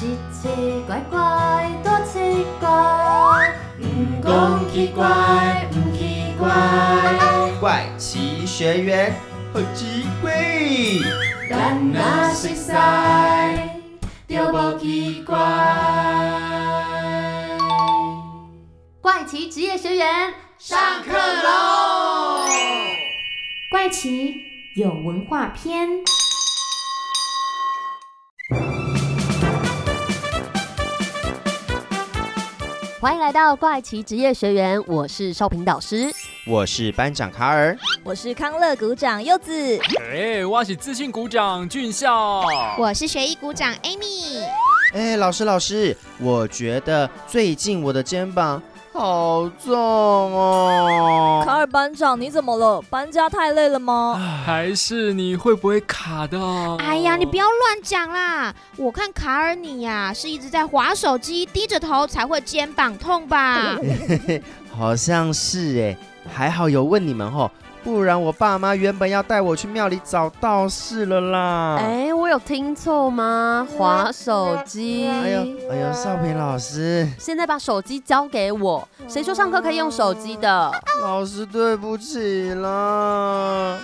奇奇怪怪，多奇怪，唔讲奇怪，唔奇怪，怪奇学员好奇怪，咱若熟悉，就无奇怪。怪奇职业学员上课喽！怪奇有文化篇。欢迎来到怪奇职业学员，我是少平导师。我是班长卡尔，我是康乐鼓掌柚子，哎，我是自信鼓掌俊孝，我是学艺鼓掌 Amy。哎，老师老师，我觉得最近我的肩膀好重哦。卡尔班长，你怎么了？搬家太累了吗？还是你会不会卡的？哎呀，你不要乱讲啦！我看卡尔你呀，是一直在划手机，低着头才会肩膀痛吧？好像是哎，还好有问你们吼，不然我爸妈原本要带我去庙里找道士了啦。哎，我有听错吗？划手机？哎呦哎呦，少平老师，现在把手机交给我。谁说上课可以用手机的？老师对不起啦。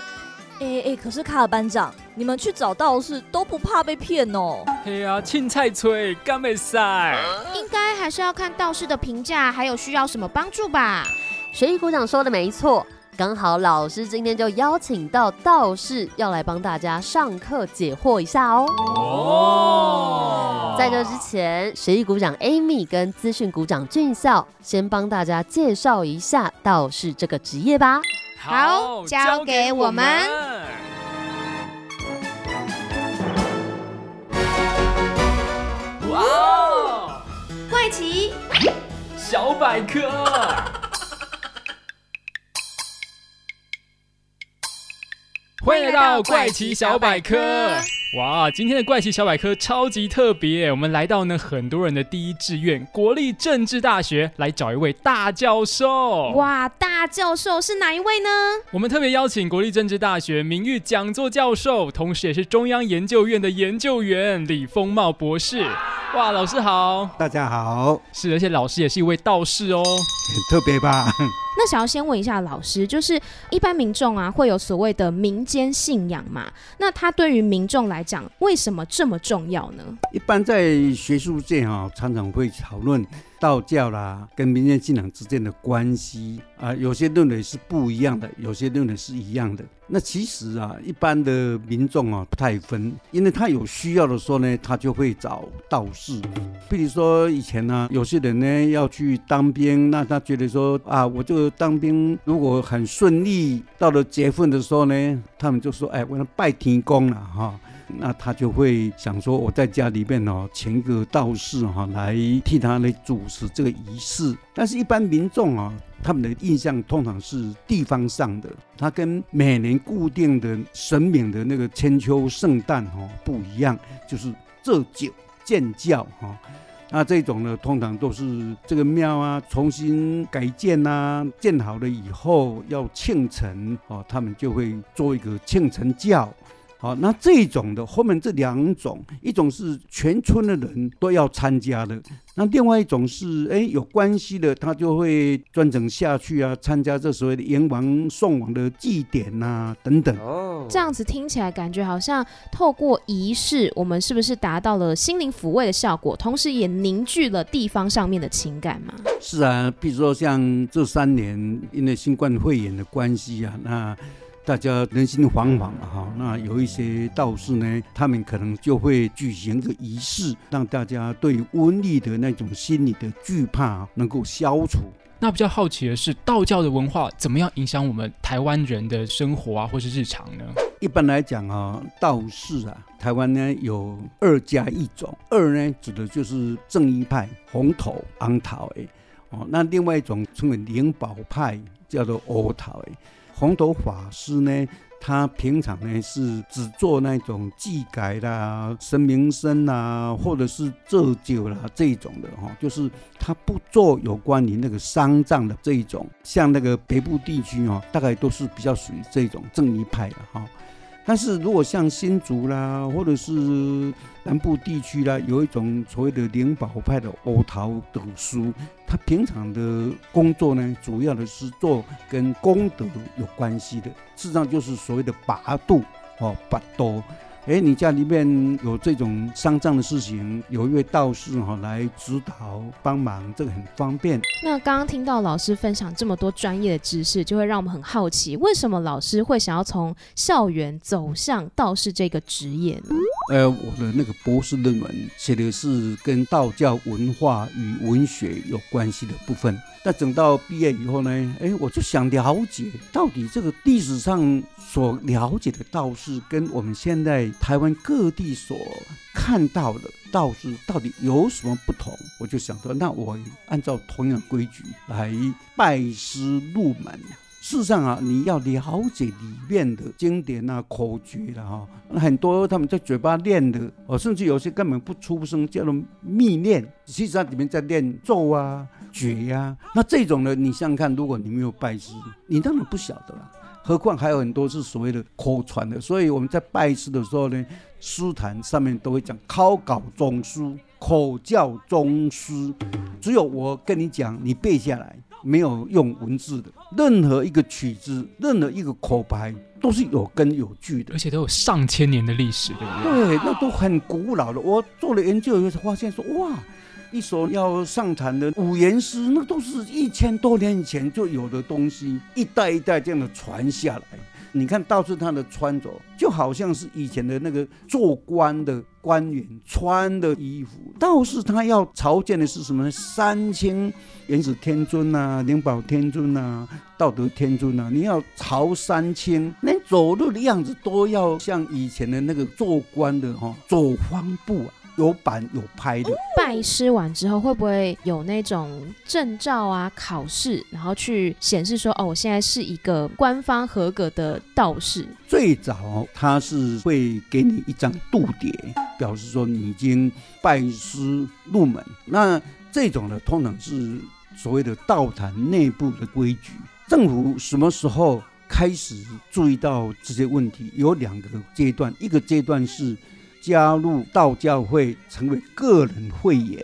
哎哎，可是卡尔班长，你们去找道士都不怕被骗哦？哎呀，青菜吹，干没晒。应该还是要看道士的评价，还有需要什么帮助吧。学艺股长说的没错，刚好老师今天就邀请到道士要来帮大家上课解惑一下哦。哦，在这之前，学艺股长 Amy 跟资讯股长俊孝先帮大家介绍一下道士这个职业吧。好，交给我们。哇哦！怪奇小百科，欢迎来到怪奇小百科。哇，今天的怪奇小百科超级特别，我们来到呢很多人的第一志愿国立政治大学来找一位大教授。哇，大教授是哪一位呢？我们特别邀请国立政治大学名誉讲座教授，同时也是中央研究院的研究员李丰茂博士。哇，老师好，大家好，是，而且老师也是一位道士哦，很 特别吧？那想要先问一下老师，就是一般民众啊，会有所谓的民间信仰嘛？那它对于民众来讲，为什么这么重要呢？一般在学术界哈，常常会讨论道教啦跟民间信仰之间的关系啊，有些认为是不一样的，有些认为是一样的。那其实啊，一般的民众啊不太分，因为他有需要的时候呢，他就会找道士。比如说以前呢，有些人呢要去当兵，那他觉得说啊，我就当兵如果很顺利，到了结婚的时候呢，他们就说，哎，我要拜天公了哈。那他就会想说，我在家里面哦，请一个道士哈来替他来主持这个仪式。但是，一般民众啊，他们的印象通常是地方上的，他跟每年固定的神明的那个千秋圣诞哈不一样，就是这酒建教哈。那这种呢，通常都是这个庙啊重新改建呐，建好了以后要庆辰哦，他们就会做一个庆辰教。好，那这种的后面这两种，一种是全村的人都要参加的，那另外一种是哎有关系的，他就会专程下去啊，参加这所谓的阎王送往的祭典呐等等。哦，这样子听起来感觉好像透过仪式，我们是不是达到了心灵抚慰的效果，同时也凝聚了地方上面的情感嘛？是啊，比如说像这三年因为新冠肺炎的关系啊，那。大家人心惶惶哈，那有一些道士呢，他们可能就会举行个仪式，让大家对瘟疫的那种心理的惧怕能够消除。那比较好奇的是，道教的文化怎么样影响我们台湾人的生活啊，或是日常呢？一般来讲啊，道士啊，台湾呢有二加一种，二呢指的就是正一派，红头昂头诶，哦，那另外一种称为灵宝派，叫做欧头诶。红头法师呢，他平常呢是只做那种祭改啦、神明生啦，或者是祝酒啦这种的哈，就是他不做有关于那个丧葬的这一种。像那个北部地区哦，大概都是比较属于这种正一派的哈。但是如果像新竹啦，或者是南部地区啦，有一种所谓的灵宝派的欧陶等书，他平常的工作呢，主要的是做跟功德有关系的，事实上就是所谓的八度哦，八多。哎，你家里面有这种丧葬的事情，有一位道士哈来指导帮忙，这个很方便。那刚刚听到老师分享这么多专业的知识，就会让我们很好奇，为什么老师会想要从校园走向道士这个职业呢？呃，我的那个博士论文写的是跟道教文化与文学有关系的部分。那等到毕业以后呢，哎，我就想了解到底这个历史上所了解的道士，跟我们现在台湾各地所看到的道士到底有什么不同？我就想说，那我按照同样规矩来拜师入门。事实上啊，你要了解里面的经典啊、口诀了哈，很多他们在嘴巴念的，哦，甚至有些根本不出声，叫做密念，实际上里面在念咒啊、诀呀。那这种呢，你想想看，如果你没有拜师，你当然不晓得了。何况还有很多是所谓的口传的，所以我们在拜师的时候呢，书坛上面都会讲考稿中书、口教宗师，只有我跟你讲，你背下来。没有用文字的任何一个曲子，任何一个口白都是有根有据的，而且都有上千年的历史，对不对？对，那都很古老的。我做了研究以后才发现，说哇，一首要上坛的五言诗，那都是一千多年以前就有的东西，一代一代这样的传下来。你看，道士他的穿着就好像是以前的那个做官的官员穿的衣服。道士他要朝见的是什么？三清、元始天尊呐，灵宝天尊呐，道德天尊呐。你要朝三清，连走路的样子都要像以前的那个做官的哈，走方步啊。有版有拍的。拜师完之后，会不会有那种证照啊、考试，然后去显示说，哦，我现在是一个官方合格的道士？最早他是会给你一张度牒，表示说你已经拜师入门。那这种呢，通常是所谓的道坛内部的规矩。政府什么时候开始注意到这些问题？有两个阶段，一个阶段是。加入道教会成为个人会员，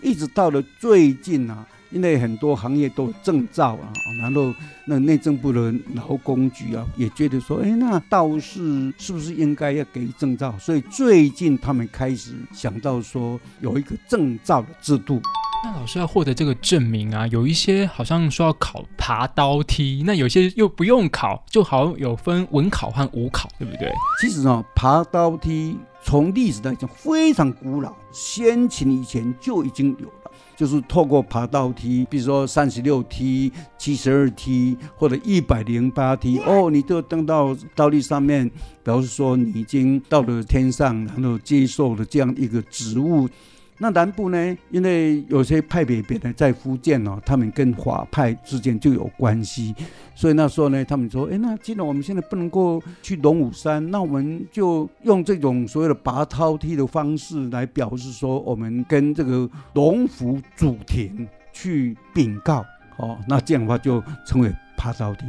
一直到了最近啊，因为很多行业都有证照啊，然后那内政部的劳工局啊也觉得说，哎，那道士是不是应该要给证照？所以最近他们开始想到说有一个证照的制度。那老师要获得这个证明啊，有一些好像说要考爬刀梯，那有些又不用考，就好像有分文考和武考，对不对？其实呢，爬刀梯从历史来讲非常古老，先秦以前就已经有了，就是透过爬道梯，比如说三十六梯、七十二梯或者一百零八梯，哦，你就登到倒立上面，表示说你已经到了天上，然后接受了这样一个职务。那南部呢？因为有些派别别的在福建哦，他们跟华派之间就有关系，所以那时候呢，他们说：“哎，那既然我们现在不能够去龙虎山，那我们就用这种所谓的拔涛梯的方式来表示说，我们跟这个龙府主田去禀告。”哦，那这样的话就称为爬涛梯。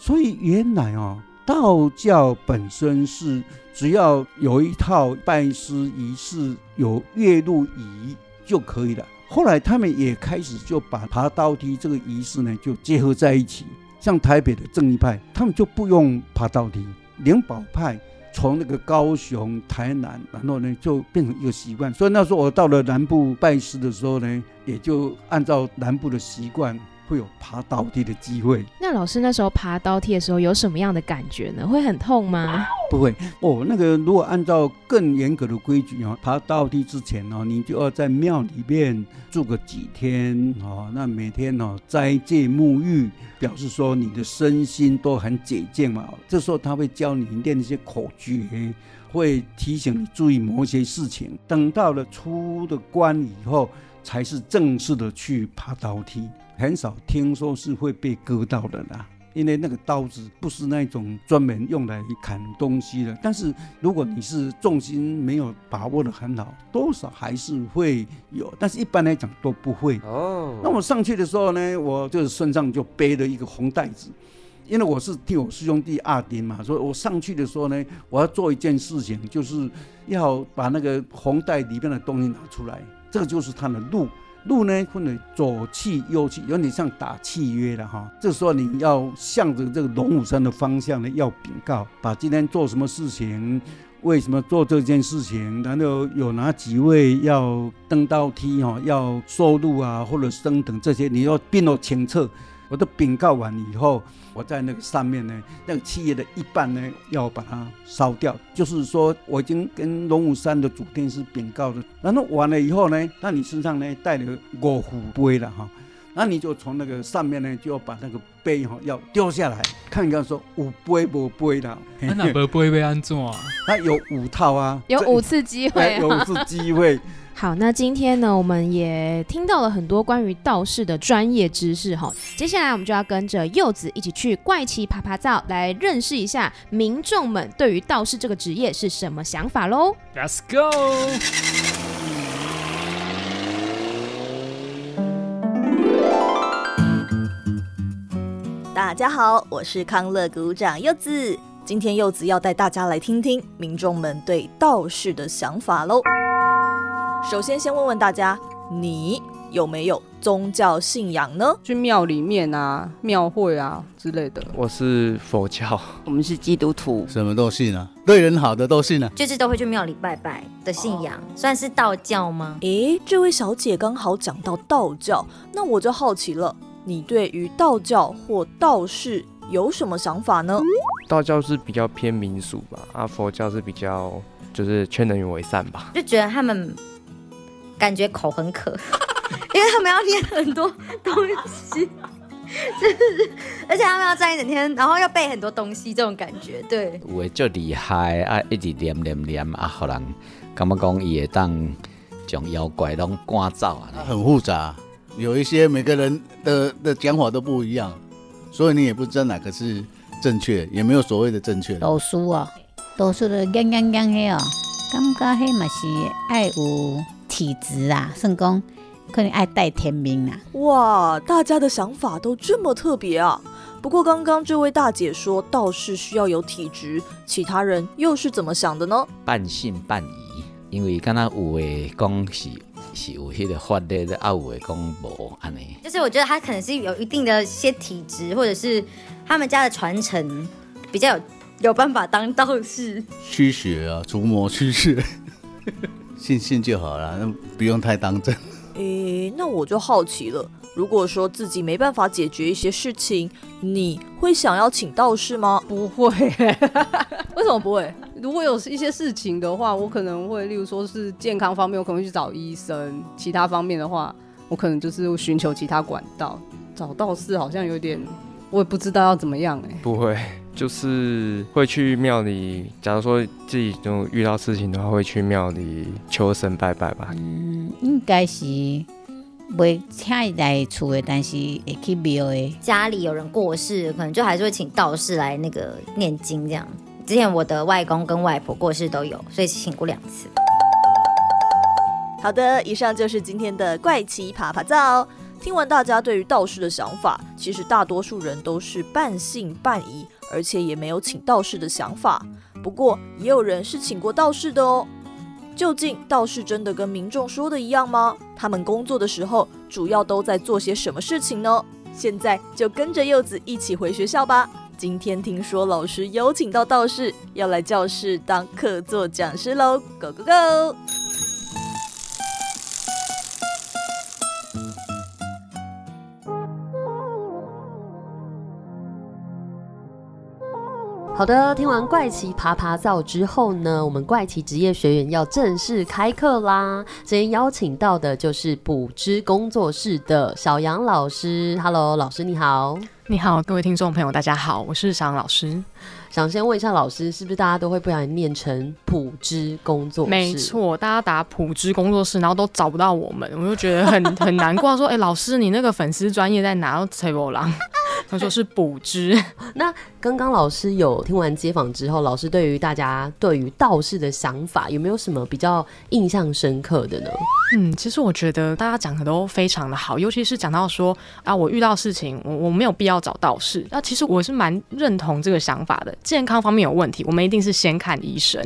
所以原来哦，道教本身是。只要有一套拜师仪式，有月入仪就可以了。后来他们也开始就把爬刀梯这个仪式呢，就结合在一起。像台北的正义派，他们就不用爬刀梯；灵宝派从那个高雄、台南，然后呢就变成一个习惯。所以那时候我到了南部拜师的时候呢，也就按照南部的习惯。会有爬倒梯的机会。那老师那时候爬倒梯的时候有什么样的感觉呢？会很痛吗？不会哦。那个如果按照更严格的规矩哦，爬倒梯之前呢，你就要在庙里面住个几天哦。那每天呢斋戒沐浴，表示说你的身心都很洁净嘛。这时候他会教你念一些口诀，会提醒你注意某些事情。等到了出的关以后，才是正式的去爬刀梯。很少听说是会被割到的啦，因为那个刀子不是那种专门用来砍东西的。但是如果你是重心没有把握的很好，多少还是会有。但是一般来讲都不会。哦。那我上去的时候呢，我就是身上就背了一个红袋子，因为我是替我师兄弟阿丁嘛，所以我上去的时候呢，我要做一件事情，就是要把那个红袋里面的东西拿出来，这个就是他的路。路呢分为左气右气，有点像打契约了哈。这时候你要向着这个龙虎山的方向呢，要禀告，把今天做什么事情，为什么做这件事情，然后有哪几位要登到梯哈，要收入啊，或者升等这些，你要并到清册。我都禀告完以后，我在那个上面呢，那个企业的一半呢，要把它烧掉。就是说，我已经跟龙武山的主天师禀告了。然后完了以后呢，那你身上呢带了五虎杯了哈，那你就从那个上面呢，就要把那个杯哈要丢下来，看看说五杯不碑了。那不不杯被安怎啊？那有五套啊，有五次机会，有五次机会。好，那今天呢，我们也听到了很多关于道士的专业知识哈。接下来我们就要跟着柚子一起去怪奇爬爬灶，来认识一下民众们对于道士这个职业是什么想法喽。Let's go！大家好，我是康乐鼓掌柚子。今天柚子要带大家来听听民众们对道士的想法喽。首先，先问问大家，你有没有宗教信仰呢？去庙里面啊、庙会啊之类的。我是佛教，我们是基督徒，什么都信啊，对人好的都信啊，就是都会去庙里拜拜的信仰，算是道教吗？诶，这位小姐刚好讲到道教，那我就好奇了，你对于道教或道士有什么想法呢？道教是比较偏民俗吧，啊，佛教是比较就是劝人为善吧，就觉得他们。感觉口很渴，因为他们要念很多东西，就是而且他们要站一整天，然后要背很多东西，这种感觉对。有的就厉害啊，一直念念念啊，好人感觉讲伊会当将妖怪拢赶走啊。很复杂，有一些每个人的的讲法都不一样，所以你也不知道哪个是正确，也没有所谓的正确。读书啊，读书的讲讲讲嘿哦，感觉嘿嘛是爱有。体质啊，圣公可能爱带天命啊！哇，大家的想法都这么特别啊！不过刚刚这位大姐说道士需要有体质，其他人又是怎么想的呢？半信半疑，因为刚刚有诶讲是是有迄个法力的，啊有诶讲无安尼。就是我觉得他可能是有一定的些体质，或者是他们家的传承比较有有办法当道士驱邪啊，除魔驱邪。信信就好了，那不用太当真。诶，那我就好奇了，如果说自己没办法解决一些事情，你会想要请道士吗？不会，为什么不会？如果有一些事情的话，我可能会，例如说是健康方面，我可能会去找医生；其他方面的话，我可能就是寻求其他管道。找道士好像有点，我也不知道要怎么样哎。不会。就是会去庙里，假如说自己就遇到事情的话，会去庙里求神拜拜吧。嗯，应该是未请来厝的，但是会去庙的。家里有人过世，可能就还是会请道士来那个念经这样。之前我的外公跟外婆过世都有，所以请过两次。好的，以上就是今天的怪奇爬爬照。听完大家对于道士的想法，其实大多数人都是半信半疑。而且也没有请道士的想法，不过也有人是请过道士的哦。究竟道士真的跟民众说的一样吗？他们工作的时候主要都在做些什么事情呢？现在就跟着柚子一起回学校吧。今天听说老师有请到道士，要来教室当客座讲师喽！Go go go！好的，听完怪奇爬爬灶之后呢，我们怪奇职业学员要正式开课啦。今天邀请到的就是补知工作室的小杨老师。Hello，老师你好。你好，各位听众朋友，大家好，我是小杨老师。想先问一下老师，是不是大家都会不小心念成普知工作室？没错，大家打普知工作室，然后都找不到我们，我就觉得很 很难过。说，哎，老师，你那个粉丝专业在哪？扯波浪。他说是补知。那刚刚老师有听完街访之后，老师对于大家对于道士的想法有没有什么比较印象深刻的呢？嗯，其实我觉得大家讲的都非常的好，尤其是讲到说啊，我遇到事情，我我没有必要找道士。那其实我是蛮认同这个想法的。健康方面有问题，我们一定是先看医生。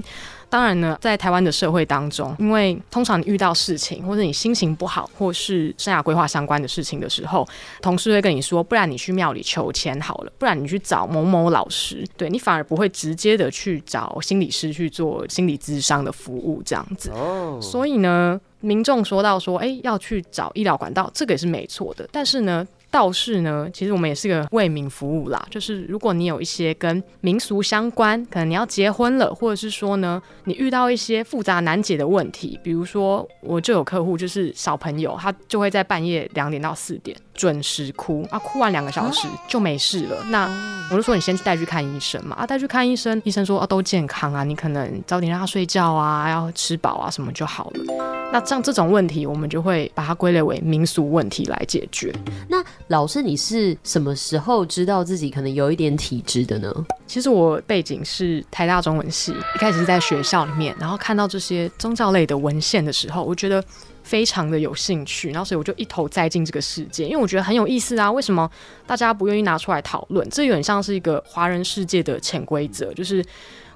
当然呢，在台湾的社会当中，因为通常你遇到事情，或者你心情不好，或是生涯规划相关的事情的时候，同事会跟你说，不然你去庙里求签好了，不然你去找某某老师，对你反而不会直接的去找心理师去做心理咨商的服务这样子。哦，所以呢，民众说到说，哎，要去找医疗管道，这个也是没错的，但是呢。道士呢，其实我们也是个为民服务啦。就是如果你有一些跟民俗相关，可能你要结婚了，或者是说呢，你遇到一些复杂难解的问题，比如说我就有客户就是小朋友，他就会在半夜两点到四点。准时哭啊，哭完两个小时就没事了。那我就说你先去带去看医生嘛，啊，带去看医生，医生说啊都健康啊，你可能早点让他睡觉啊，要吃饱啊什么就好了。那像这种问题，我们就会把它归类为民俗问题来解决。那老师，你是什么时候知道自己可能有一点体质的呢？其实我背景是台大中文系，一开始是在学校里面，然后看到这些宗教类的文献的时候，我觉得。非常的有兴趣，然后所以我就一头栽进这个世界，因为我觉得很有意思啊。为什么大家不愿意拿出来讨论？这有点像是一个华人世界的潜规则，就是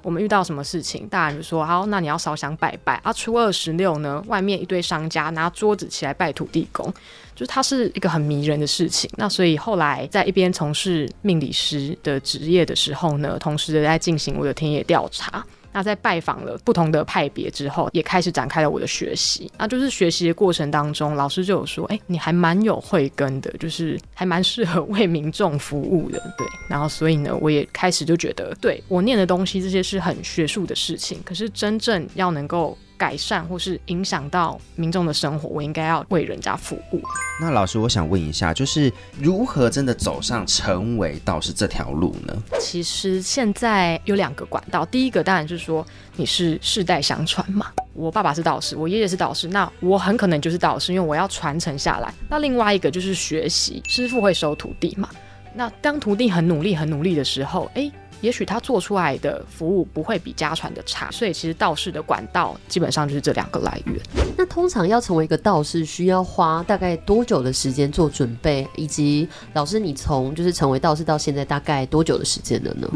我们遇到什么事情，大人就说好，那你要烧香拜拜啊。初二十六呢，外面一堆商家拿桌子起来拜土地公，就是它是一个很迷人的事情。那所以后来在一边从事命理师的职业的时候呢，同时在进行我的田野调查。那在拜访了不同的派别之后，也开始展开了我的学习。那就是学习的过程当中，老师就有说：“哎，你还蛮有慧根的，就是还蛮适合为民众服务的。”对，然后所以呢，我也开始就觉得，对我念的东西这些是很学术的事情，可是真正要能够。改善或是影响到民众的生活，我应该要为人家服务。那老师，我想问一下，就是如何真的走上成为道士这条路呢？其实现在有两个管道，第一个当然就是说你是世代相传嘛，我爸爸是道士，我爷爷是道士，那我很可能就是道士，因为我要传承下来。那另外一个就是学习，师傅会收徒弟嘛。那当徒弟很努力、很努力的时候，哎。也许他做出来的服务不会比家传的差，所以其实道士的管道基本上就是这两个来源。那通常要成为一个道士，需要花大概多久的时间做准备？以及老师，你从就是成为道士到现在大概多久的时间了呢？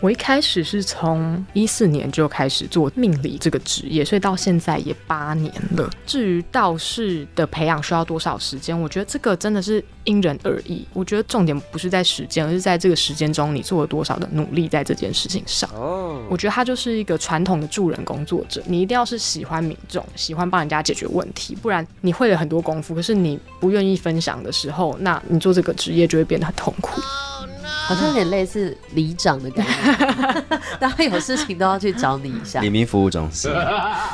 我一开始是从一四年就开始做命理这个职业，所以到现在也八年了。至于道士的培养需要多少时间，我觉得这个真的是因人而异。我觉得重点不是在时间，而是在这个时间中你做了多少的努力在这件事情上。哦，我觉得他就是一个传统的助人工作者，你一定要是喜欢民众，喜欢帮人家解决问题，不然你会了很多功夫，可是你不愿意分享的时候，那你做这个职业就会变得很痛苦。好像有点类似里长的感觉，大家有事情都要去找你一下。李明服务中心。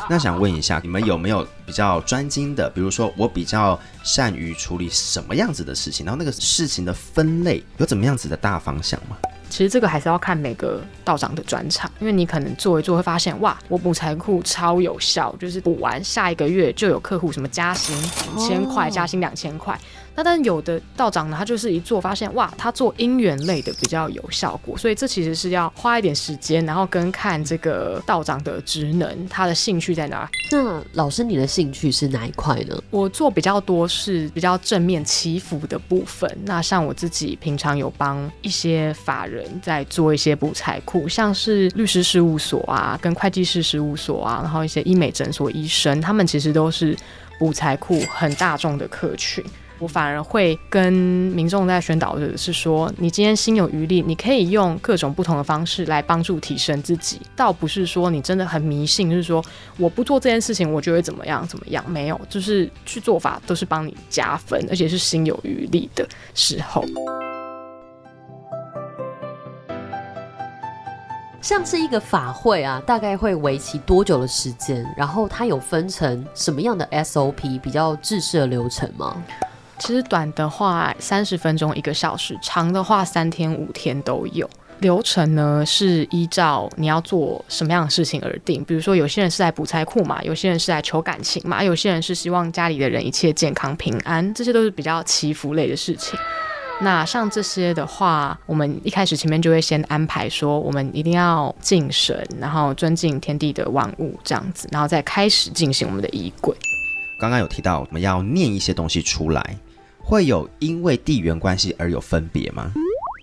那想问一下，你们有没有比较专精的？比如说，我比较善于处理什么样子的事情，然后那个事情的分类有怎么样子的大方向吗？其实这个还是要看每个道长的专场，因为你可能做一做会发现，哇，我补财库超有效，就是补完下一个月就有客户什么加薪五千块，加薪两千块。那但有的道长呢，他就是一做发现，哇，他做姻缘类的比较有效果，所以这其实是要花一点时间，然后跟看这个道长的职能，他的兴趣在哪。那老师，你的兴趣是哪一块呢？我做比较多是比较正面祈福的部分。那像我自己平常有帮一些法人在做一些补财库，像是律师事务所啊，跟会计师事务所啊，然后一些医美诊所医生，他们其实都是补财库很大众的客群。我反而会跟民众在宣导的是说，你今天心有余力，你可以用各种不同的方式来帮助提升自己，倒不是说你真的很迷信，就是说我不做这件事情，我就会怎么样怎么样，没有，就是去做法都是帮你加分，而且是心有余力的时候。像是一个法会啊，大概会为期多久的时间？然后它有分成什么样的 SOP 比较制式的流程吗？其实短的话三十分钟一个小时，长的话三天五天都有。流程呢是依照你要做什么样的事情而定。比如说有些人是来补财库嘛，有些人是来求感情嘛，有些人是希望家里的人一切健康平安，这些都是比较祈福类的事情。那像这些的话，我们一开始前面就会先安排说，我们一定要敬神，然后尊敬天地的万物这样子，然后再开始进行我们的仪轨。刚刚有提到我们要念一些东西出来，会有因为地缘关系而有分别吗？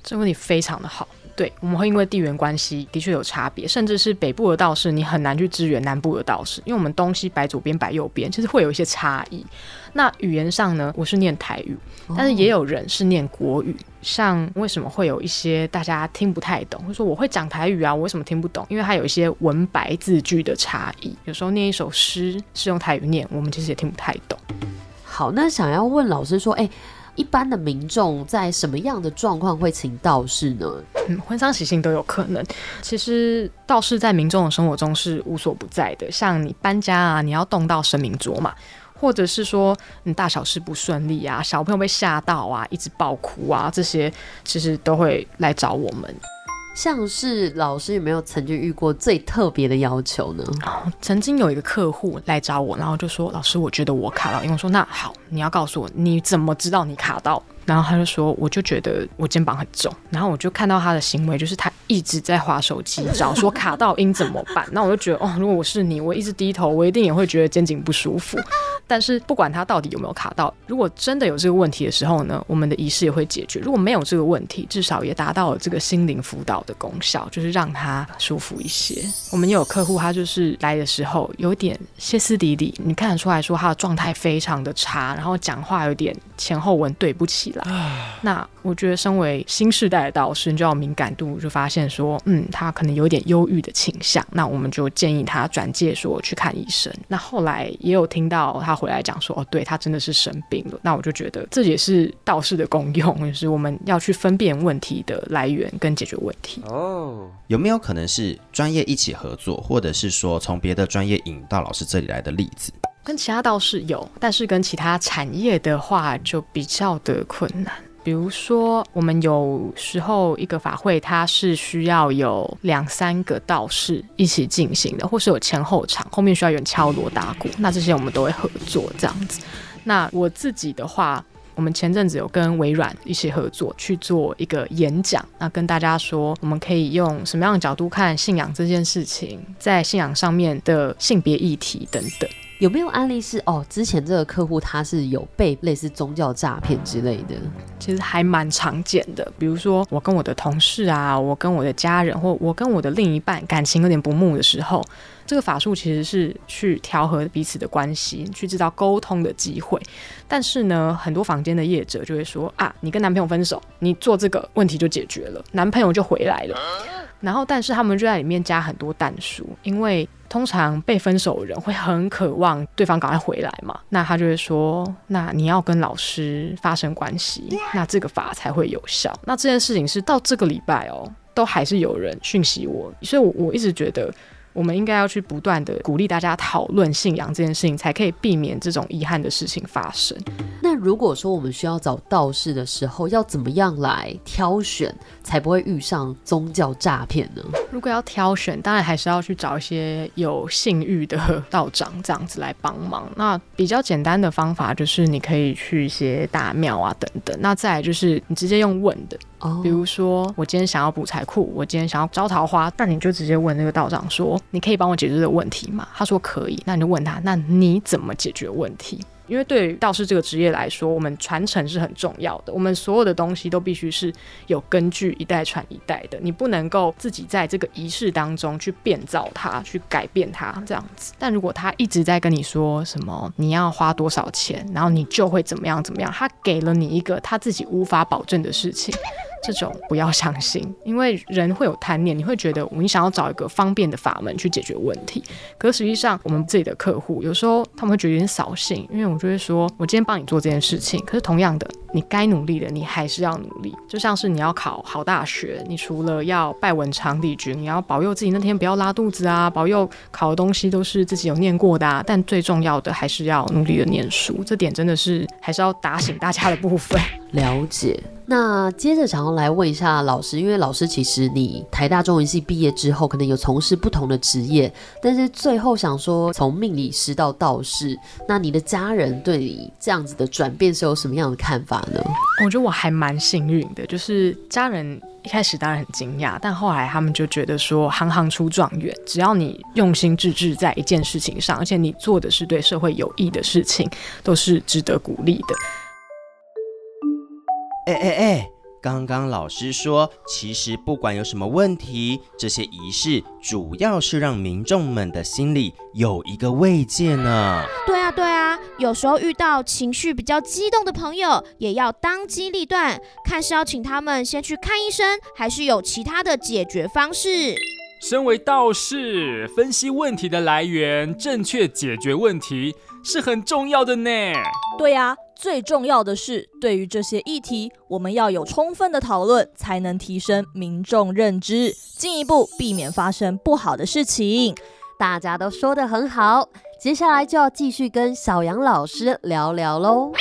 这个问题非常的好。对，我们会因为地缘关系的确有差别，甚至是北部的道士，你很难去支援南部的道士，因为我们东西摆左边摆右边，其实会有一些差异。那语言上呢，我是念台语，但是也有人是念国语。像为什么会有一些大家听不太懂，或说我会讲台语啊，我为什么听不懂？因为它有一些文白字句的差异，有时候念一首诗是用台语念，我们其实也听不太懂。好，那想要问老师说，哎。一般的民众在什么样的状况会请道士呢？嗯，婚丧喜庆都有可能。其实道士在民众的生活中是无所不在的，像你搬家啊，你要动到神明桌嘛，或者是说你大小事不顺利啊，小朋友被吓到啊，一直爆哭啊，这些其实都会来找我们。像是老师有没有曾经遇过最特别的要求呢？曾经有一个客户来找我，然后就说：“老师，我觉得我卡到。”因为我说：“那好，你要告诉我你怎么知道你卡到。”然后他就说：“我就觉得我肩膀很重。”然后我就看到他的行为，就是他一直在划手机，找说卡到应怎么办。那我就觉得，哦，如果我是你，我一直低头，我一定也会觉得肩颈不舒服。但是不管他到底有没有卡到，如果真的有这个问题的时候呢，我们的仪式也会解决。如果没有这个问题，至少也达到了这个心灵辅导的功效，就是让他舒服一些。我们有客户，他就是来的时候有点歇斯底里，你看得出来说他的状态非常的差，然后讲话有点前后文对不起来。那我觉得身为新时代的导师，你就要敏感度，就发现说，嗯，他可能有点忧郁的倾向。那我们就建议他转介说去看医生。那后来也有听到他。回来讲说哦，对他真的是生病了。那我就觉得这也是道士的功用，就是我们要去分辨问题的来源跟解决问题。哦，有没有可能是专业一起合作，或者是说从别的专业引到老师这里来的例子？跟其他道士有，但是跟其他产业的话就比较的困难。比如说，我们有时候一个法会，它是需要有两三个道士一起进行的，或是有前后场，后面需要有人敲锣打鼓，那这些我们都会合作这样子。那我自己的话，我们前阵子有跟微软一起合作去做一个演讲，那跟大家说，我们可以用什么样的角度看信仰这件事情，在信仰上面的性别议题等等。有没有案例是哦？之前这个客户他是有被类似宗教诈骗之类的，其实还蛮常见的。比如说，我跟我的同事啊，我跟我的家人，或我跟我的另一半感情有点不睦的时候，这个法术其实是去调和彼此的关系，去制造沟通的机会。但是呢，很多房间的业者就会说啊，你跟男朋友分手，你做这个问题就解决了，男朋友就回来了。然后，但是他们就在里面加很多弹书，因为通常被分手的人会很渴望对方赶快回来嘛，那他就会说，那你要跟老师发生关系，那这个法才会有效。那这件事情是到这个礼拜哦，都还是有人讯息我，所以我我一直觉得。我们应该要去不断的鼓励大家讨论信仰这件事情，才可以避免这种遗憾的事情发生。那如果说我们需要找道士的时候，要怎么样来挑选，才不会遇上宗教诈骗呢？如果要挑选，当然还是要去找一些有信誉的道长这样子来帮忙。那比较简单的方法就是你可以去一些大庙啊等等。那再来就是你直接用问的。比如说，我今天想要补财库，我今天想要招桃花，那你就直接问那个道长说：“你可以帮我解决这个问题吗？”他说可以，那你就问他：“那你怎么解决问题？”因为对于道士这个职业来说，我们传承是很重要的。我们所有的东西都必须是有根据，一代传一代的。你不能够自己在这个仪式当中去变造它，去改变它这样子。但如果他一直在跟你说什么你要花多少钱，然后你就会怎么样怎么样，他给了你一个他自己无法保证的事情。这种不要相信，因为人会有贪念，你会觉得你想要找一个方便的法门去解决问题。可实际上，我们自己的客户有时候他们会觉得有点扫兴，因为我就会说，我今天帮你做这件事情，可是同样的，你该努力的，你还是要努力。就像是你要考好大学，你除了要拜文昌帝君，你要保佑自己那天不要拉肚子啊，保佑考的东西都是自己有念过的啊。但最重要的还是要努力的念书，这点真的是还是要打醒大家的部分。了解。那接着想要来问一下老师，因为老师其实你台大中文系毕业之后，可能有从事不同的职业，但是最后想说从命理师到道士，那你的家人对你这样子的转变是有什么样的看法呢？我觉得我还蛮幸运的，就是家人一开始当然很惊讶，但后来他们就觉得说，行行出状元，只要你用心致志在一件事情上，而且你做的是对社会有益的事情，都是值得鼓励的。哎哎哎！刚刚老师说，其实不管有什么问题，这些仪式主要是让民众们的心里有一个慰藉呢。对啊，对啊，有时候遇到情绪比较激动的朋友，也要当机立断，看是要请他们先去看医生，还是有其他的解决方式。身为道士，分析问题的来源，正确解决问题是很重要的呢。对呀。最重要的是，对于这些议题，我们要有充分的讨论，才能提升民众认知，进一步避免发生不好的事情。大家都说的很好，接下来就要继续跟小杨老师聊聊喽。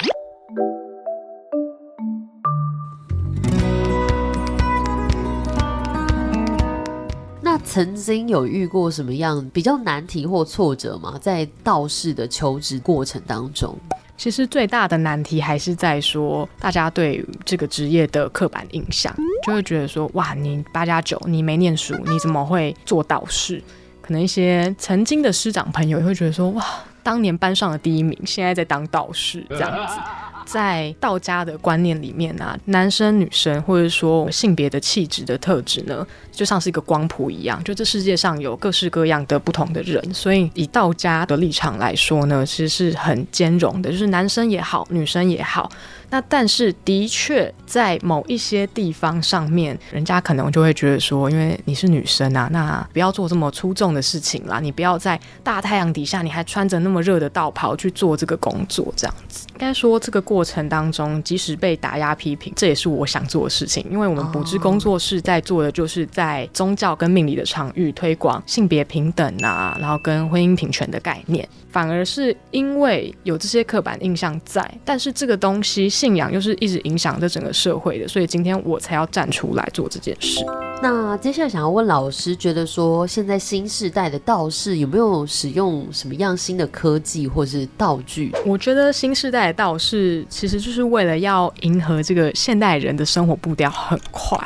那曾经有遇过什么样比较难题或挫折吗？在道士的求职过程当中？其实最大的难题还是在说，大家对这个职业的刻板印象，就会觉得说，哇，你八加九，你没念书，你怎么会做导师？可能一些曾经的师长朋友也会觉得说，哇，当年班上的第一名，现在在当导师这样子。在道家的观念里面啊，男生女生或者说性别的气质的特质呢，就像是一个光谱一样，就这世界上有各式各样的不同的人，所以以道家的立场来说呢，其实是很兼容的，就是男生也好，女生也好。那但是的确在某一些地方上面，人家可能就会觉得说，因为你是女生啊，那不要做这么出众的事情啦，你不要在大太阳底下，你还穿着那么热的道袍去做这个工作，这样子。应该说这个过程当中，即使被打压批评，这也是我想做的事情，因为我们补知工作室在做的就是在宗教跟命理的场域推广性别平等啊，然后跟婚姻平权的概念。反而是因为有这些刻板印象在，但是这个东西信仰又是一直影响着整个社会的，所以今天我才要站出来做这件事。那接下来想要问老师，觉得说现在新时代的道士有没有使用什么样新的科技或是道具？我觉得新时代的道士其实就是为了要迎合这个现代人的生活步调很快，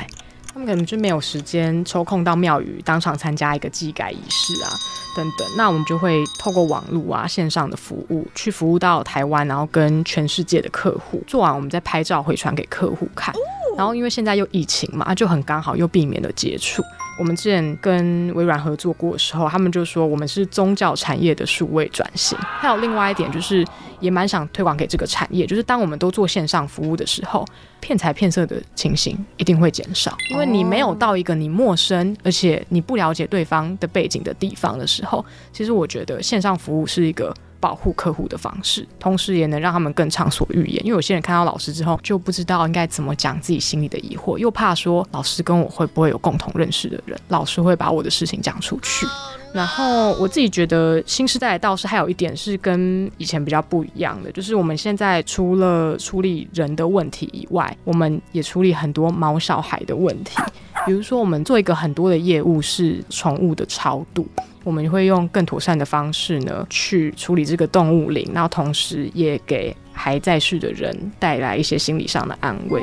他们可能就没有时间抽空到庙宇当场参加一个祭改仪式啊。等等，那我们就会透过网络啊线上的服务，去服务到台湾，然后跟全世界的客户做完，我们再拍照回传给客户看。然后因为现在又疫情嘛，就很刚好又避免了接触。我们之前跟微软合作过的时候，他们就说我们是宗教产业的数位转型。还有另外一点就是，也蛮想推广给这个产业，就是当我们都做线上服务的时候，骗财骗色的情形一定会减少。因为你没有到一个你陌生而且你不了解对方的背景的地方的时候，其实我觉得线上服务是一个。保护客户的方式，同时也能让他们更畅所欲言。因为有些人看到老师之后，就不知道应该怎么讲自己心里的疑惑，又怕说老师跟我会不会有共同认识的人，老师会把我的事情讲出去。然后我自己觉得新时代的道士还有一点是跟以前比较不一样的，就是我们现在除了处理人的问题以外，我们也处理很多毛小孩的问题。比如说，我们做一个很多的业务是宠物的超度。我们会用更妥善的方式呢，去处理这个动物灵，然后同时也给还在世的人带来一些心理上的安慰。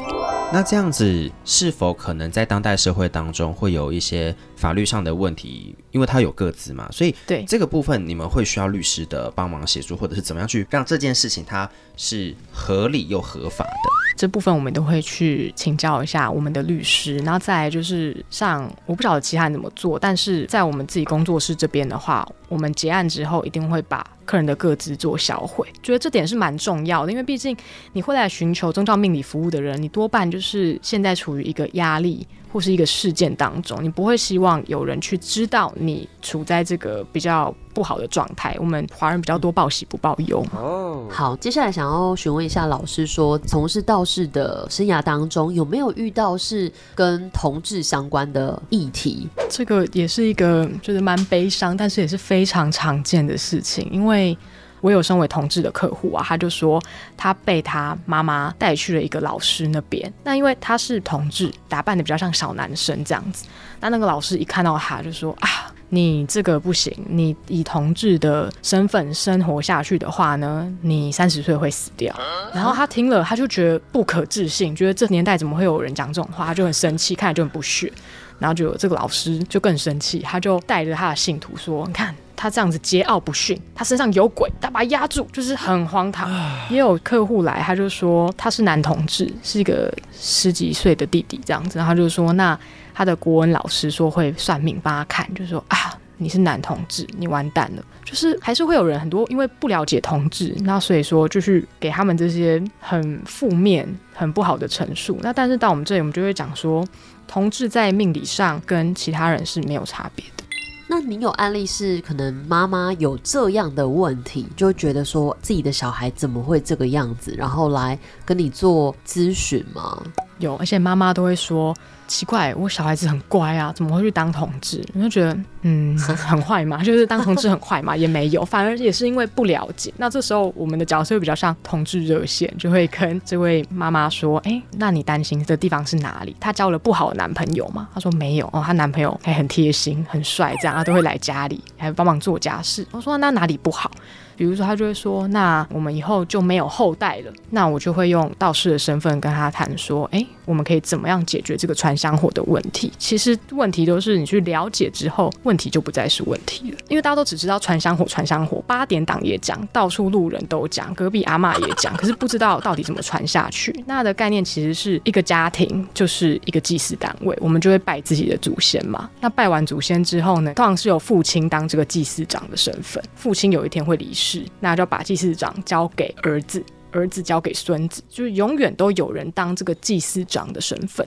那这样子是否可能在当代社会当中会有一些法律上的问题？因为它有各自嘛，所以对这个部分你们会需要律师的帮忙协助，或者是怎么样去让这件事情它是合理又合法的？这部分我们都会去请教一下我们的律师，然后再来就是像我不晓得其他人怎么做，但是在我们自己工作室这边的话，我们结案之后一定会把客人的各自做销毁，觉得这点是蛮重要的，因为毕竟你会来寻求宗教命理服务的人，你多半就是现在处于一个压力。或是一个事件当中，你不会希望有人去知道你处在这个比较不好的状态。我们华人比较多报喜不报忧。哦，好，接下来想要询问一下老师，说从事道士的生涯当中，有没有遇到是跟同志相关的议题？这个也是一个就是蛮悲伤，但是也是非常常见的事情，因为。我有身为同志的客户啊，他就说他被他妈妈带去了一个老师那边。那因为他是同志，打扮的比较像小男生这样子。那那个老师一看到他就说啊。你这个不行，你以同志的身份生活下去的话呢，你三十岁会死掉。然后他听了，他就觉得不可置信，觉得这年代怎么会有人讲这种话，他就很生气，看着就很不屑。然后就有这个老师就更生气，他就带着他的信徒说：“你看他这样子桀骜不驯，他身上有鬼，他把他压住，就是很荒唐。”也有客户来，他就说他是男同志，是一个十几岁的弟弟这样子，然后他就说那他的国文老师说会算命帮他看，就说啊你是男同志，你完蛋了。就是还是会有人很多因为不了解同志，那所以说就是给他们这些很负面、很不好的陈述。那但是到我们这里，我们就会讲说。同志在命理上跟其他人是没有差别的。那你有案例是可能妈妈有这样的问题，就觉得说自己的小孩怎么会这个样子，然后来跟你做咨询吗？有，而且妈妈都会说。奇怪，我小孩子很乖啊，怎么会去当同志？我就觉得，嗯，很 坏嘛，就是当同志很坏嘛，也没有，反而也是因为不了解。那这时候我们的角色会比较像同志热线，就会跟这位妈妈说：“哎，那你担心的地方是哪里？她交了不好的男朋友吗？”她说：“没有哦，她男朋友还很贴心、很帅，这样她都会来家里，还帮忙做家事。”我说：“那哪里不好？”比如说，他就会说：“那我们以后就没有后代了。”那我就会用道士的身份跟他谈说：“哎，我们可以怎么样解决这个传香火的问题？”其实问题都是你去了解之后，问题就不再是问题了。因为大家都只知道传香火，传香火，八点档也讲，到处路人都讲，隔壁阿妈也讲，可是不知道到底怎么传下去。那的概念其实是一个家庭就是一个祭祀单位，我们就会拜自己的祖先嘛。那拜完祖先之后呢，通常是有父亲当这个祭祀长的身份，父亲有一天会离世。是，那就把祭祀长交给儿子，儿子交给孙子，就是永远都有人当这个祭祀长的身份。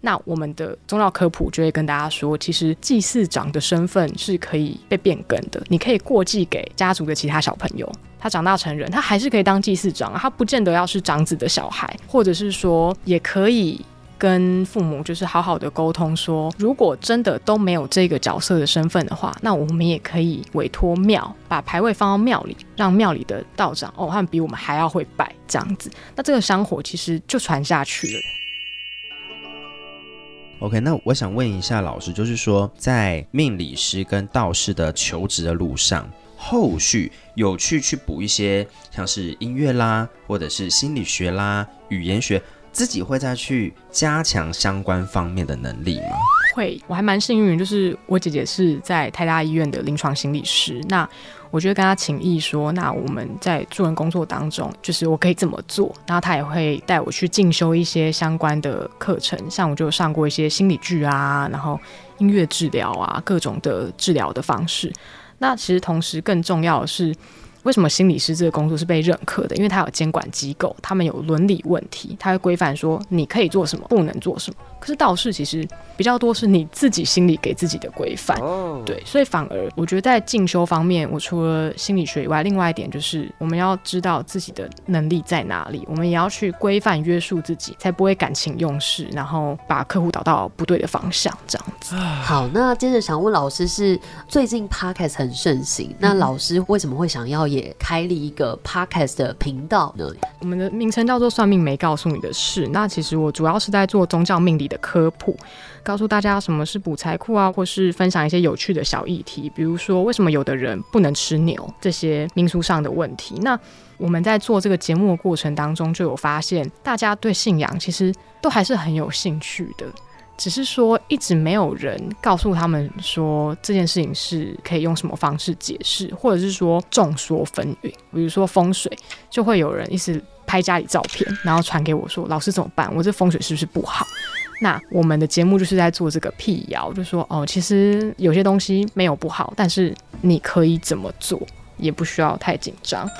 那我们的宗教科普就会跟大家说，其实祭祀长的身份是可以被变更的，你可以过继给家族的其他小朋友，他长大成人，他还是可以当祭祀长，他不见得要是长子的小孩，或者是说也可以。跟父母就是好好的沟通，说如果真的都没有这个角色的身份的话，那我们也可以委托庙把牌位放到庙里，让庙里的道长哦，他们比我们还要会拜这样子，那这个香火其实就传下去了。OK，那我想问一下老师，就是说在命理师跟道士的求职的路上，后续有去去补一些像是音乐啦，或者是心理学啦、语言学。自己会再去加强相关方面的能力吗？会，我还蛮幸运，就是我姐姐是在台大医院的临床心理师。那我就跟她请意说，那我们在助人工作当中，就是我可以怎么做？然后她也会带我去进修一些相关的课程，像我就上过一些心理剧啊，然后音乐治疗啊，各种的治疗的方式。那其实同时更重要的是。为什么心理师这个工作是被认可的？因为他有监管机构，他们有伦理问题，他会规范说你可以做什么，不能做什么。可是道士其实比较多是你自己心里给自己的规范，对，所以反而我觉得在进修方面，我除了心理学以外，另外一点就是我们要知道自己的能力在哪里，我们也要去规范约束自己，才不会感情用事，然后把客户导到不对的方向，这样子。好，那接着想问老师，是最近 podcast 很盛行，那老师为什么会想要也开立一个 podcast 的频道呢？我们的名称叫做“算命没告诉你的事”，那其实我主要是在做宗教命理。的科普，告诉大家什么是补财库啊，或是分享一些有趣的小议题，比如说为什么有的人不能吃牛这些民俗上的问题。那我们在做这个节目的过程当中，就有发现大家对信仰其实都还是很有兴趣的，只是说一直没有人告诉他们说这件事情是可以用什么方式解释，或者是说众说纷纭。比如说风水，就会有人一直拍家里照片，然后传给我说：“老师怎么办？我这风水是不是不好？”那我们的节目就是在做这个辟谣，就说哦，其实有些东西没有不好，但是你可以怎么做，也不需要太紧张。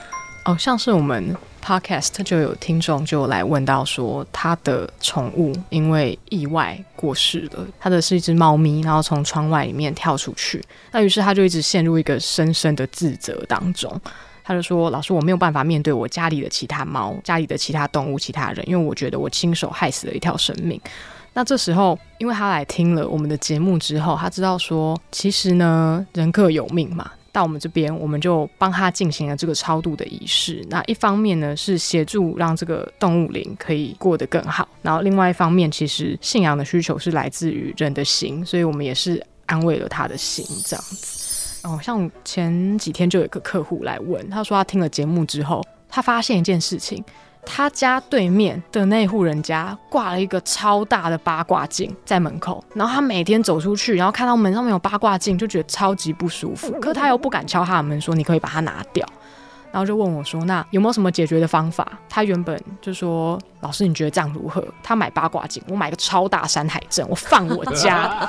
哦，像是我们 podcast 就有听众就来问到说，他的宠物因为意外过世了，他的是一只猫咪，然后从窗外里面跳出去，那于是他就一直陷入一个深深的自责当中。他就说：“老师，我没有办法面对我家里的其他猫、家里的其他动物、其他人，因为我觉得我亲手害死了一条生命。”那这时候，因为他来听了我们的节目之后，他知道说，其实呢，人各有命嘛。到我们这边，我们就帮他进行了这个超度的仪式。那一方面呢，是协助让这个动物灵可以过得更好；然后另外一方面，其实信仰的需求是来自于人的心，所以我们也是安慰了他的心，这样子。哦，像前几天就有一个客户来问，他说他听了节目之后，他发现一件事情，他家对面的那户人家挂了一个超大的八卦镜在门口，然后他每天走出去，然后看到门上面有八卦镜，就觉得超级不舒服，可他又不敢敲他的门说你可以把它拿掉。然后就问我说：“那有没有什么解决的方法？”他原本就说：“老师，你觉得这样如何？”他买八卦镜，我买个超大山海镇，我放我家，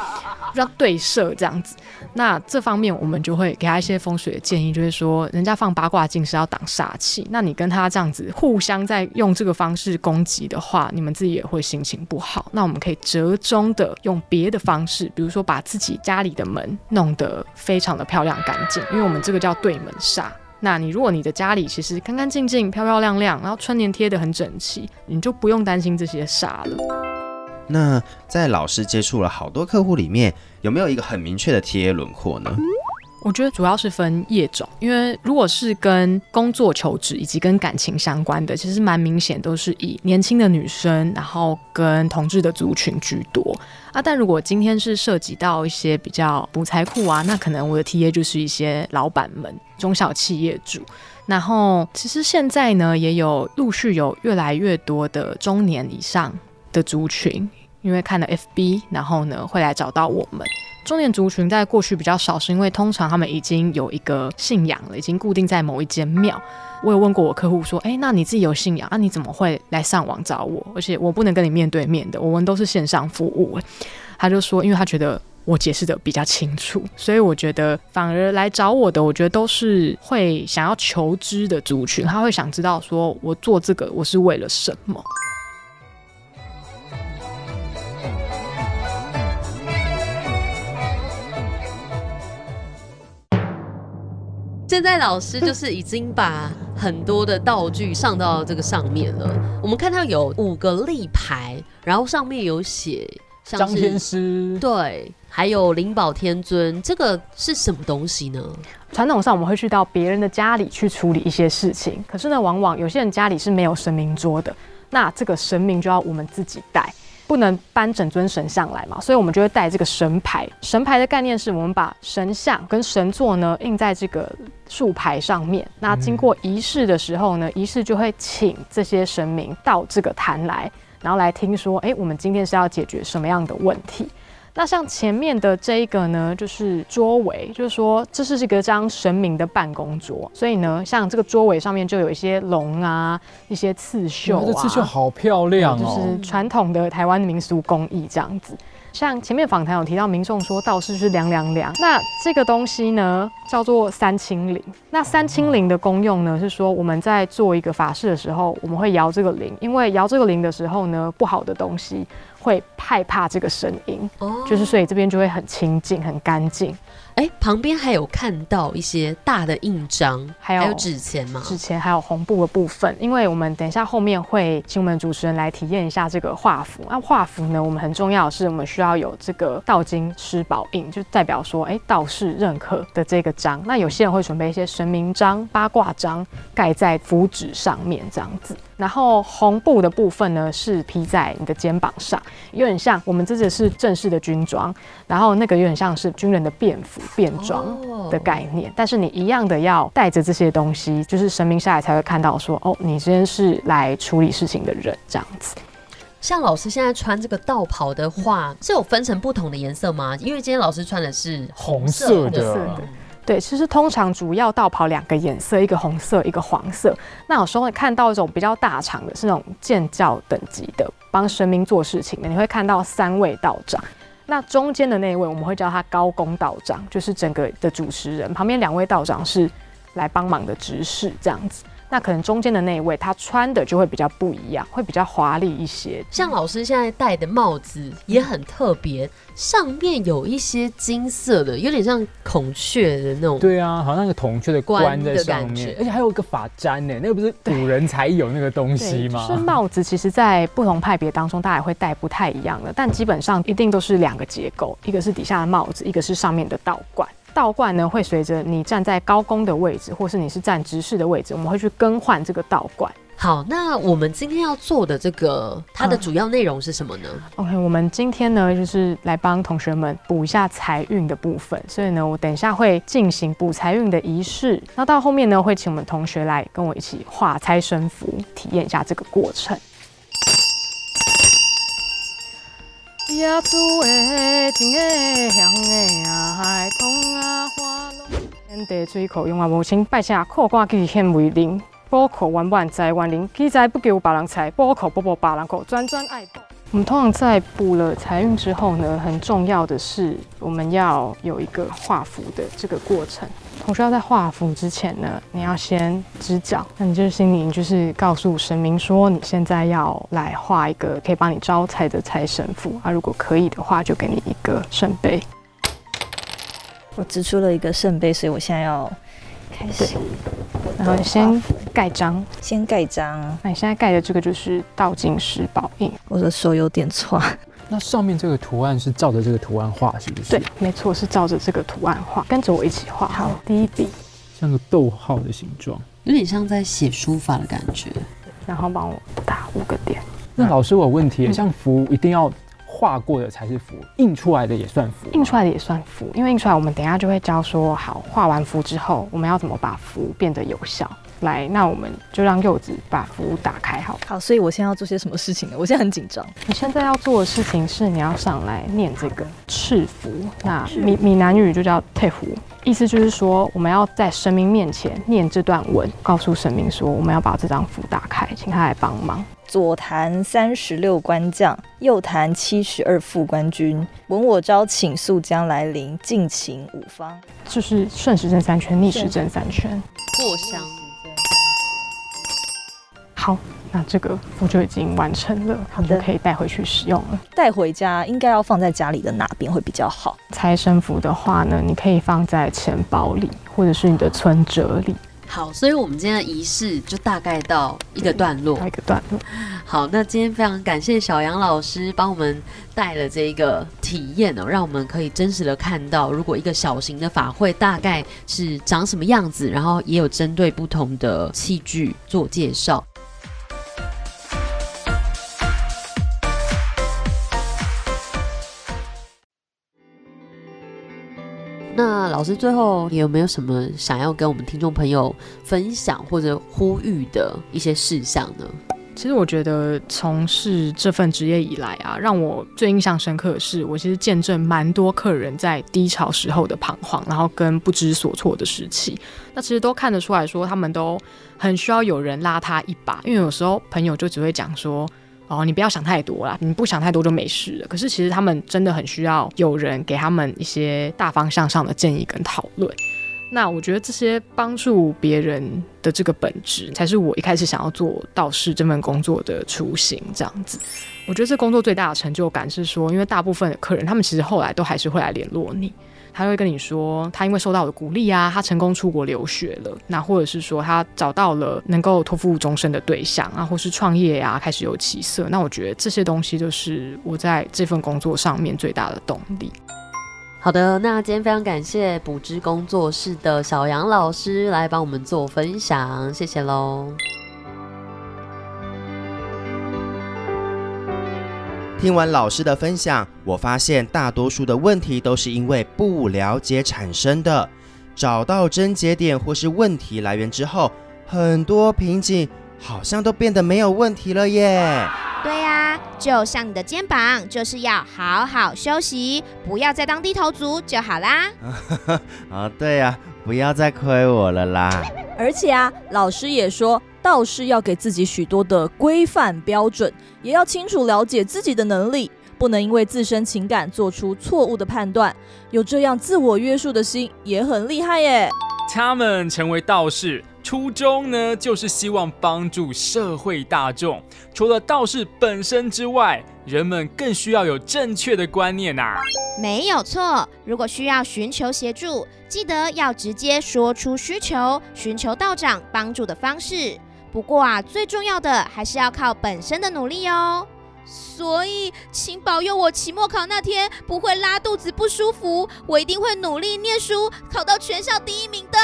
让对射这样子。那这方面我们就会给他一些风水的建议，就是说，人家放八卦镜是要挡煞气，那你跟他这样子互相在用这个方式攻击的话，你们自己也会心情不好。那我们可以折中的用别的方式，比如说把自己家里的门弄得非常的漂亮干净，因为我们这个叫对门煞。那你如果你的家里其实干干净净、漂漂亮亮，然后春联贴得很整齐，你就不用担心这些煞了。那在老师接触了好多客户里面，有没有一个很明确的贴轮廓呢？我觉得主要是分业种，因为如果是跟工作求职以及跟感情相关的，其实蛮明显都是以年轻的女生，然后跟同志的族群居多啊。但如果今天是涉及到一些比较补财库啊，那可能我的 T A 就是一些老板们、中小企业主。然后其实现在呢，也有陆续有越来越多的中年以上的族群，因为看了 F B，然后呢会来找到我们。中年族群在过去比较少，是因为通常他们已经有一个信仰了，已经固定在某一间庙。我有问过我客户说：“哎，那你自己有信仰啊？你怎么会来上网找我？而且我不能跟你面对面的，我们都是线上服务。”他就说：“因为他觉得我解释的比较清楚，所以我觉得反而来找我的，我觉得都是会想要求知的族群，他会想知道说我做这个我是为了什么。”现在老师 就是已经把很多的道具上到这个上面了。我们看到有五个立牌，然后上面有写像张天师，对，还有灵宝天尊，这个是什么东西呢？传统上我们会去到别人的家里去处理一些事情，可是呢，往往有些人家里是没有神明桌的，那这个神明就要我们自己带。不能搬整尊神像来嘛，所以我们就会带这个神牌。神牌的概念是我们把神像跟神座呢印在这个树牌上面。那经过仪式的时候呢，仪式就会请这些神明到这个坛来，然后来听说，哎，我们今天是要解决什么样的问题？那像前面的这一个呢，就是桌围，就是说这是一个张神明的办公桌，所以呢，像这个桌围上面就有一些龙啊，一些刺绣啊，这刺绣好漂亮哦就哦，是传统的台湾民俗工艺这样子。像前面访谈有提到，民众说道士是凉凉凉，那这个东西呢叫做三清灵。那三清灵的功用呢是说，我们在做一个法事的时候，我们会摇这个铃，因为摇这个铃的时候呢，不好的东西会害怕这个声音，哦就是所以这边就会很清净、很干净。哎，旁边还有看到一些大的印章，还有纸钱吗？纸钱还有红布的部分，因为我们等一下后面会请我们主持人来体验一下这个画符。那画符呢，我们很重要的是，我们需要有这个道经师宝印，就代表说，哎，道士认可的这个章。那有些人会准备一些神明章、八卦章，盖在符纸上面这样子。然后红布的部分呢，是披在你的肩膀上，有点像我们这个是正式的军装，然后那个有点像是军人的便服、便装的概念。但是你一样的要带着这些东西，就是神明下来才会看到说，哦，你今天是来处理事情的人这样子。像老师现在穿这个道袍的话，是有分成不同的颜色吗？因为今天老师穿的是红色的。对，其实通常主要道袍两个颜色，一个红色，一个黄色。那有时候会看到一种比较大场的，是那种建教等级的，帮神明做事情的，你会看到三位道长。那中间的那一位，我们会叫他高公道长，就是整个的主持人。旁边两位道长是来帮忙的执事，这样子。那可能中间的那一位，他穿的就会比较不一样，会比较华丽一些。像老师现在戴的帽子也很特别，上面有一些金色的，有点像孔雀的那种。对啊，好像那个孔雀的冠在上感觉面，而且还有一个发簪呢，那个不是古人才有那个东西吗？就是帽子，其实在不同派别当中，大家也会戴不太一样的，但基本上一定都是两个结构，一个是底下的帽子，一个是上面的道冠。道冠呢，会随着你站在高宫的位置，或是你是站直视的位置，我们会去更换这个道冠。好，那我们今天要做的这个，它的主要内容是什么呢？OK，我们今天呢就是来帮同学们补一下财运的部分，所以呢，我等一下会进行补财运的仪式。那到后面呢，会请我们同学来跟我一起画财神符，体验一下这个过程。野厝的真诶香诶呀，海棠啊花龙，天地水库用啊无清拜下苦瓜去献为灵，宝库万万在万灵，积财不求别人财，宝库不博别人库，专专爱宝。我们通常在补了财运之后呢，很重要的是我们要有一个画符的这个过程。同学要在画符之前呢，你要先支脚，那你就是心里就是告诉神明说，你现在要来画一个可以帮你招财的财神符啊，如果可以的话，就给你一个圣杯。我指出了一个圣杯，所以我现在要开始。然后你先盖章，先盖章。那你现在盖的这个就是倒金石宝印。我的手有点错。那上面这个图案是照着这个图案画，是不是？对，没错，是照着这个图案画，跟着我一起画。好，第一笔像个逗号的形状，有点像在写书法的感觉。然后帮我打五个点。那老师，我有问题，像符一定要画过的才是符，印出来的也算符，印出来的也算符，因为印出来我们等一下就会教说，好，画完符之后，我们要怎么把符变得有效。来，那我们就让柚子把符打开，好。好，所以我现在要做些什么事情呢？我现在很紧张。你现在要做的事情是，你要上来念这个赤符，那闽闽南语就叫退符，意思就是说，我们要在神明面前念这段文，告诉神明说，我们要把这张符打开，请他来帮忙。左弹三十六官将，右弹七十二副官军。闻我招请，速将来临，尽请五方。就是顺时针三圈，逆时针三圈，过香。好，那这个我就已经完成了，好的，可以带回去使用了。带回家应该要放在家里的哪边会比较好？财神符的话呢，你可以放在钱包里，或者是你的存折里。好，所以我们今天的仪式就大概到一个段落，一个段落。好，那今天非常感谢小杨老师帮我们带了这个体验哦，让我们可以真实的看到，如果一个小型的法会大概是长什么样子，然后也有针对不同的器具做介绍。那老师最后你有没有什么想要跟我们听众朋友分享或者呼吁的一些事项呢？其实我觉得从事这份职业以来啊，让我最印象深刻的是，我其实见证蛮多客人在低潮时候的彷徨，然后跟不知所措的时期。那其实都看得出来说，他们都很需要有人拉他一把，因为有时候朋友就只会讲说。哦，你不要想太多啦，你不想太多就没事了。可是其实他们真的很需要有人给他们一些大方向上的建议跟讨论。那我觉得这些帮助别人的这个本质，才是我一开始想要做道士这份工作的雏形。这样子，我觉得这工作最大的成就感是说，因为大部分的客人，他们其实后来都还是会来联络你。他会跟你说，他因为受到我的鼓励啊，他成功出国留学了，那或者是说他找到了能够托付终身的对象啊，或是创业呀，开始有起色。那我觉得这些东西就是我在这份工作上面最大的动力。好的，那今天非常感谢补知工作室的小杨老师来帮我们做分享，谢谢喽。听完老师的分享，我发现大多数的问题都是因为不了解产生的。找到症结点或是问题来源之后，很多瓶颈好像都变得没有问题了耶。对呀、就像你的肩膀，就是要好好休息，不要再当低头族就好啦。啊，对呀、不要再亏我了啦。而且啊，老师也说，道士要给自己许多的规范标准，也要清楚了解自己的能力，不能因为自身情感做出错误的判断。有这样自我约束的心，也很厉害耶。他们成为道士，初衷呢就是希望帮助社会大众。除了道士本身之外，人们更需要有正确的观念啊。没有错，如果需要寻求协助，记得要直接说出需求，寻求道长帮助的方式。不过啊，最重要的还是要靠本身的努力哦。所以，请保佑我期末考那天不会拉肚子不舒服，我一定会努力念书，考到全校第一名的。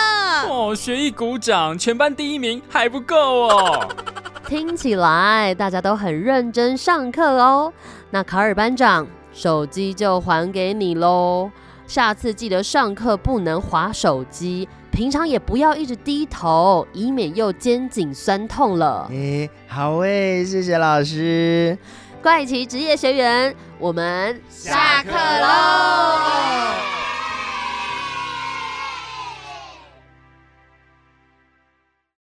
哦，学艺鼓掌，全班第一名还不够哦。听起来大家都很认真上课哦。那卡尔班长，手机就还给你喽。下次记得上课不能划手机，平常也不要一直低头，以免又肩颈酸痛了。诶，好诶，谢谢老师。怪奇职业学员，我们下课喽。